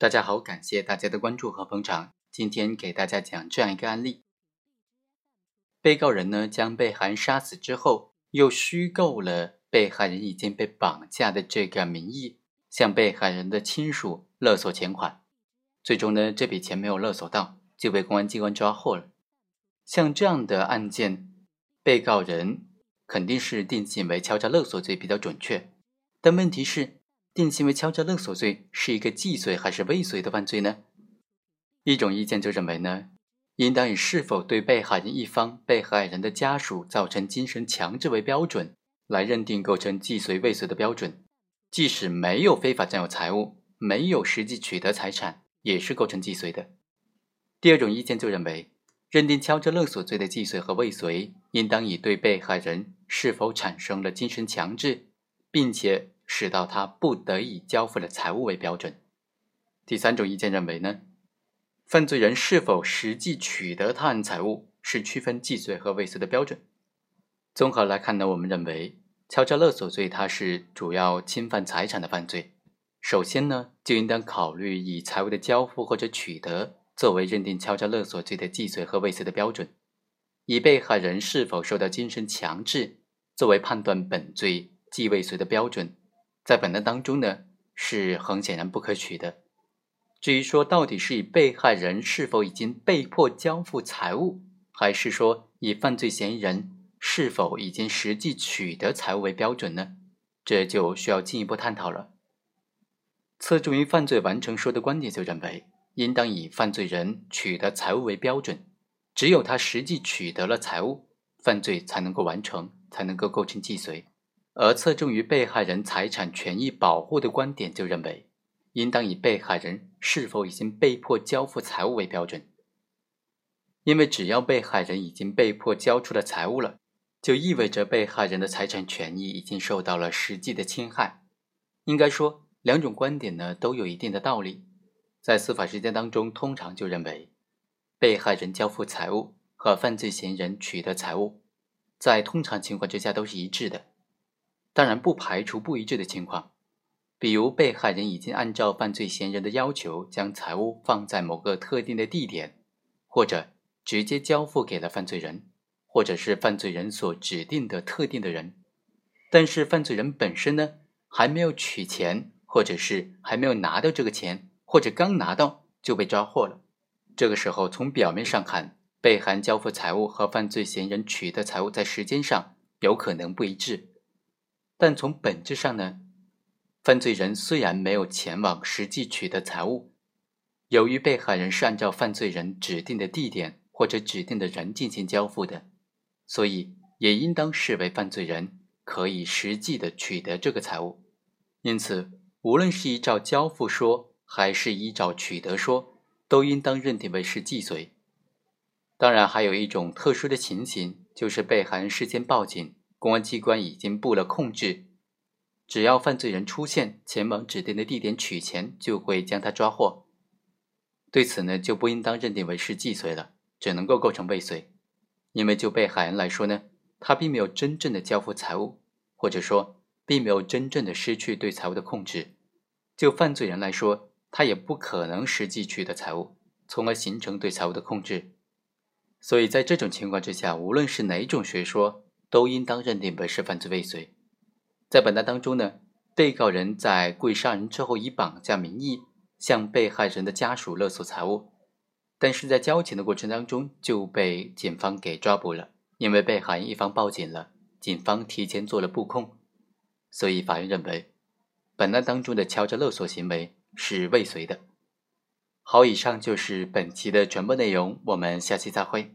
大家好，感谢大家的关注和捧场。今天给大家讲这样一个案例：被告人呢将被害人杀死之后，又虚构了被害人已经被绑架的这个名义，向被害人的亲属勒索钱款。最终呢，这笔钱没有勒索到，就被公安机关抓获了。像这样的案件，被告人肯定是定性为敲诈勒索罪比较准确。但问题是。定性为敲诈勒索罪是一个既遂还是未遂的犯罪呢？一种意见就认为呢，应当以是否对被害人一方、被害人的家属造成精神强制为标准，来认定构成既遂未遂的标准。即使没有非法占有财物，没有实际取得财产，也是构成既遂的。第二种意见就认为，认定敲诈勒索罪的既遂和未遂，应当以对被害人是否产生了精神强制，并且。直到他不得已交付的财物为标准。第三种意见认为呢，犯罪人是否实际取得他人财物是区分既遂和未遂的标准。综合来看呢，我们认为敲诈勒索罪它是主要侵犯财产的犯罪，首先呢就应当考虑以财物的交付或者取得作为认定敲诈勒索罪的既遂和未遂的标准，以被害人是否受到精神强制作为判断本罪既未遂的标准。在本案当中呢，是很显然不可取的。至于说到底是以被害人是否已经被迫交付财物，还是说以犯罪嫌疑人是否已经实际取得财物为标准呢？这就需要进一步探讨了。侧重于犯罪完成说的观点就认为，应当以犯罪人取得财物为标准，只有他实际取得了财物，犯罪才能够完成，才能够构成既遂。而侧重于被害人财产权益保护的观点就认为，应当以被害人是否已经被迫交付财物为标准。因为只要被害人已经被迫交出了财物了，就意味着被害人的财产权益已经受到了实际的侵害。应该说，两种观点呢都有一定的道理。在司法实践当中，通常就认为，被害人交付财物和犯罪嫌疑人取得财物，在通常情况之下都是一致的。当然不排除不一致的情况，比如被害人已经按照犯罪嫌疑人的要求将财物放在某个特定的地点，或者直接交付给了犯罪人，或者是犯罪人所指定的特定的人，但是犯罪人本身呢还没有取钱，或者是还没有拿到这个钱，或者刚拿到就被抓获了。这个时候从表面上看，被害人交付财物和犯罪嫌疑人取得财物在时间上有可能不一致。但从本质上呢，犯罪人虽然没有前往实际取得财物，由于被害人是按照犯罪人指定的地点或者指定的人进行交付的，所以也应当视为犯罪人可以实际的取得这个财物。因此，无论是依照交付说还是依照取得说，都应当认定为是既遂。当然，还有一种特殊的情形，就是被害人事先报警。公安机关已经布了控制，只要犯罪人出现前往指定的地点取钱，就会将他抓获。对此呢，就不应当认定为是既遂了，只能够构成未遂。因为就被害人来说呢，他并没有真正的交付财物，或者说并没有真正的失去对财物的控制。就犯罪人来说，他也不可能实际取得财物，从而形成对财物的控制。所以在这种情况之下，无论是哪种学说。都应当认定为是犯罪未遂。在本案当中呢，被告人在故意杀人之后，以绑架名义向被害人的家属勒索财物，但是在交钱的过程当中就被警方给抓捕了。因为被害人一方报警了，警方提前做了布控，所以法院认为本案当中的敲诈勒索行为是未遂的。好，以上就是本期的全部内容，我们下期再会。